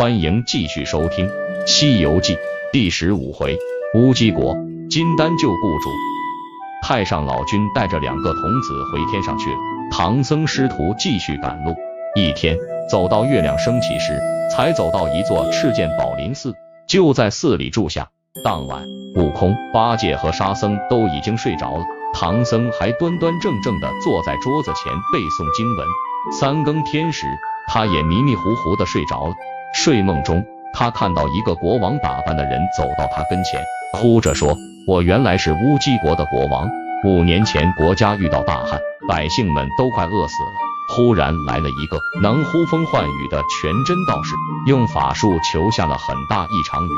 欢迎继续收听《西游记》第十五回：乌鸡国金丹救雇主。太上老君带着两个童子回天上去了，唐僧师徒继续赶路。一天走到月亮升起时，才走到一座赤剑宝林寺，就在寺里住下。当晚，悟空、八戒和沙僧都已经睡着了，唐僧还端端正正的坐在桌子前背诵经文。三更天时，他也迷迷糊糊的睡着了。睡梦中，他看到一个国王打扮的人走到他跟前，哭着说：“我原来是乌鸡国的国王。五年前国家遇到大旱，百姓们都快饿死了。忽然来了一个能呼风唤雨的全真道士，用法术求下了很大一场雨，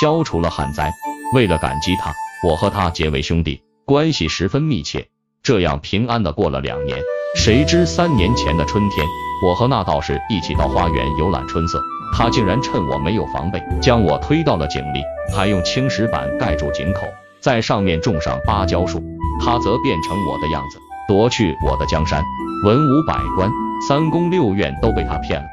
消除了旱灾。为了感激他，我和他结为兄弟，关系十分密切。这样平安的过了两年。谁知三年前的春天，我和那道士一起到花园游览春色。”他竟然趁我没有防备，将我推到了井里，还用青石板盖住井口，在上面种上芭蕉树。他则变成我的样子，夺去我的江山，文武百官、三宫六院都被他骗了。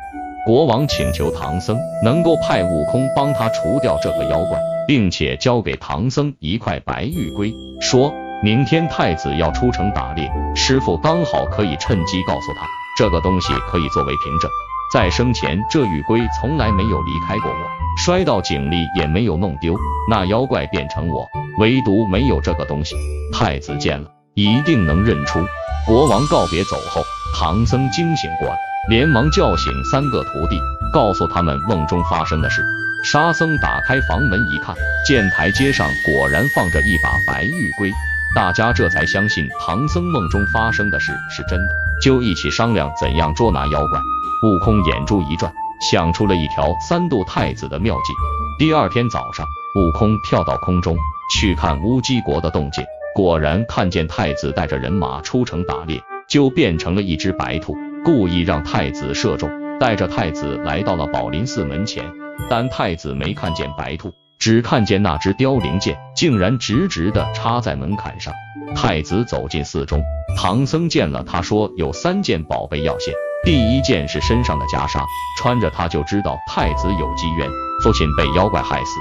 国王请求唐僧能够派悟空帮他除掉这个妖怪，并且交给唐僧一块白玉龟，说明天太子要出城打猎，师傅刚好可以趁机告诉他，这个东西可以作为凭证。在生前，这玉龟从来没有离开过我，摔到井里也没有弄丢。那妖怪变成我，唯独没有这个东西。太子见了，一定能认出。国王告别走后，唐僧惊醒过来，连忙叫醒三个徒弟，告诉他们梦中发生的事。沙僧打开房门一看，见台阶上果然放着一把白玉龟，大家这才相信唐僧梦中发生的事是真的，就一起商量怎样捉拿妖怪。悟空眼珠一转，想出了一条三度太子的妙计。第二天早上，悟空跳到空中去看乌鸡国的动静，果然看见太子带着人马出城打猎，就变成了一只白兔，故意让太子射中，带着太子来到了宝林寺门前。但太子没看见白兔，只看见那只凋零剑竟然直直的插在门槛上。太子走进寺中，唐僧见了，他说有三件宝贝要献。第一件是身上的袈裟，穿着它就知道太子有机缘，父亲被妖怪害死。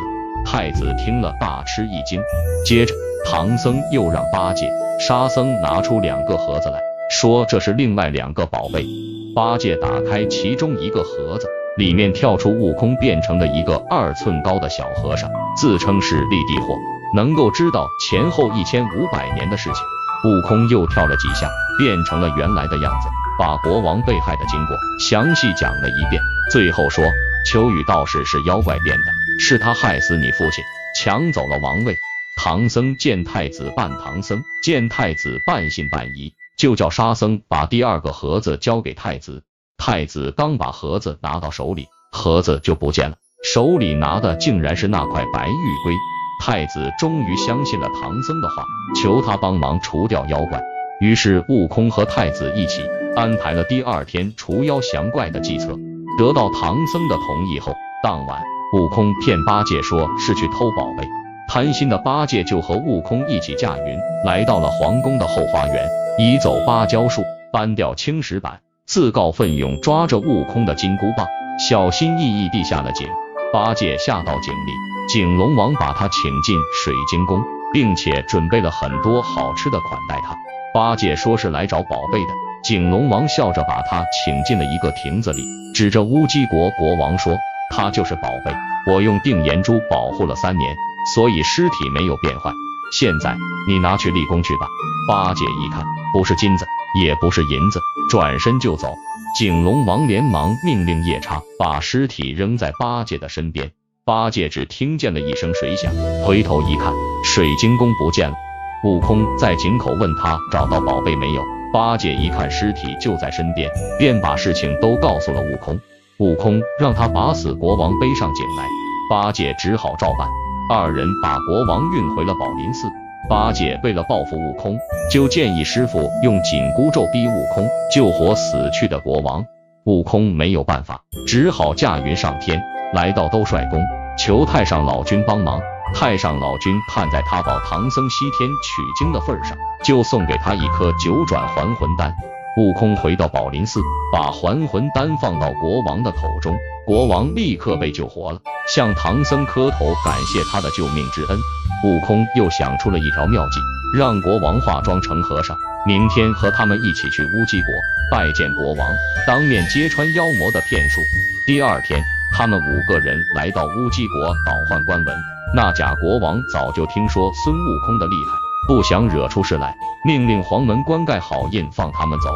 太子听了大吃一惊。接着，唐僧又让八戒、沙僧拿出两个盒子来说，这是另外两个宝贝。八戒打开其中一个盒子，里面跳出悟空变成了一个二寸高的小和尚，自称是立地货，能够知道前后一千五百年的事情。悟空又跳了几下，变成了原来的样子。把国王被害的经过详细讲了一遍，最后说求雨道士是妖怪变的，是他害死你父亲，抢走了王位。唐僧见太子扮唐僧，见太子半信半疑，就叫沙僧把第二个盒子交给太子。太子刚把盒子拿到手里，盒子就不见了，手里拿的竟然是那块白玉龟。太子终于相信了唐僧的话，求他帮忙除掉妖怪。于是悟空和太子一起。安排了第二天除妖降怪的计策，得到唐僧的同意后，当晚悟空骗八戒说是去偷宝贝，贪心的八戒就和悟空一起驾云来到了皇宫的后花园，移走芭蕉树，搬掉青石板，自告奋勇抓着悟空的金箍棒，小心翼翼地下了井。八戒下到井里，井龙王把他请进水晶宫，并且准备了很多好吃的款待他。八戒说是来找宝贝的。景龙王笑着把他请进了一个亭子里，指着乌鸡国国王说：“他就是宝贝，我用定颜珠保护了三年，所以尸体没有变坏。现在你拿去立功去吧。”八戒一看，不是金子，也不是银子，转身就走。景龙王连忙命令夜叉把尸体扔在八戒的身边。八戒只听见了一声水响，回头一看，水晶宫不见了。悟空在井口问他找到宝贝没有。八戒一看尸体就在身边，便把事情都告诉了悟空。悟空让他把死国王背上井来，八戒只好照办。二人把国王运回了宝林寺。八戒为了报复悟空，就建议师傅用紧箍咒逼悟空救活死去的国王。悟空没有办法，只好驾云上天，来到兜率宫，求太上老君帮忙。太上老君看在他保唐僧西天取经的份上，就送给他一颗九转还魂丹。悟空回到宝林寺，把还魂丹放到国王的口中，国王立刻被救活了，向唐僧磕头感谢他的救命之恩。悟空又想出了一条妙计，让国王化妆成和尚，明天和他们一起去乌鸡国拜见国王，当面揭穿妖魔的骗术。第二天，他们五个人来到乌鸡国倒换官文。那假国王早就听说孙悟空的厉害，不想惹出事来，命令黄门关盖好印放他们走。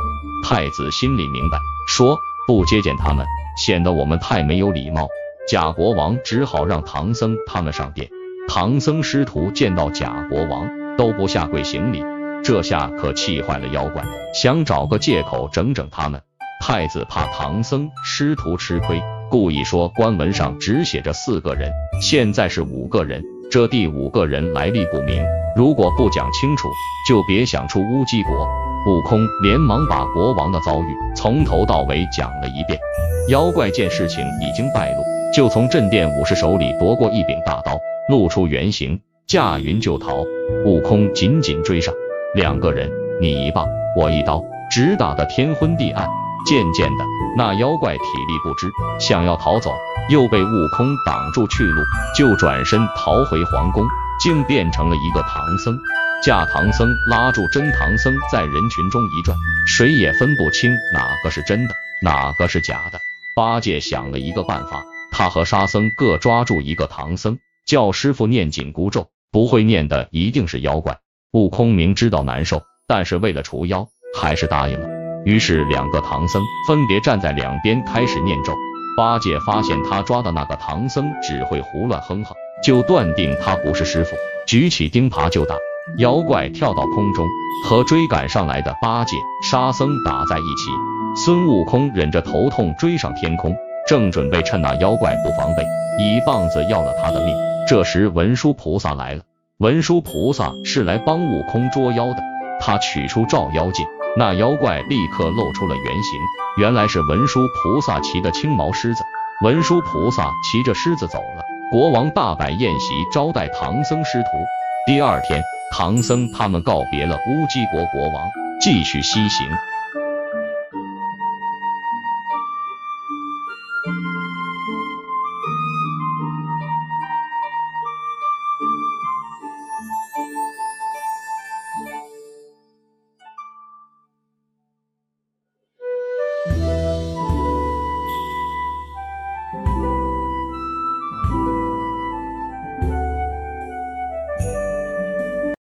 太子心里明白，说不接见他们，显得我们太没有礼貌。假国王只好让唐僧他们上殿。唐僧师徒见到假国王，都不下跪行礼，这下可气坏了妖怪，想找个借口整整他们。太子怕唐僧师徒吃亏，故意说官文上只写着四个人，现在是五个人，这第五个人来历不明，如果不讲清楚，就别想出乌鸡国。悟空连忙把国王的遭遇从头到尾讲了一遍。妖怪见事情已经败露，就从镇殿武士手里夺过一柄大刀，露出原形，驾云就逃。悟空紧紧追上，两个人你一棒我一刀，直打得天昏地暗。渐渐的，那妖怪体力不支，想要逃走，又被悟空挡住去路，就转身逃回皇宫，竟变成了一个唐僧。假唐僧拉住真唐僧，在人群中一转，谁也分不清哪个是真的，哪个是假的。八戒想了一个办法，他和沙僧各抓住一个唐僧，叫师傅念紧箍咒，不会念的一定是妖怪。悟空明知道难受，但是为了除妖，还是答应了。于是，两个唐僧分别站在两边，开始念咒。八戒发现他抓的那个唐僧只会胡乱哼哼，就断定他不是师傅，举起钉耙就打。妖怪跳到空中，和追赶上来的八戒、沙僧打在一起。孙悟空忍着头痛追上天空，正准备趁那妖怪不防备，一棒子要了他的命。这时，文殊菩萨来了。文殊菩萨是来帮悟空捉妖的，他取出照妖镜。那妖怪立刻露出了原形，原来是文殊菩萨骑的青毛狮子。文殊菩萨骑着狮子走了，国王大摆宴席招待唐僧师徒。第二天，唐僧他们告别了乌鸡国国王，继续西行。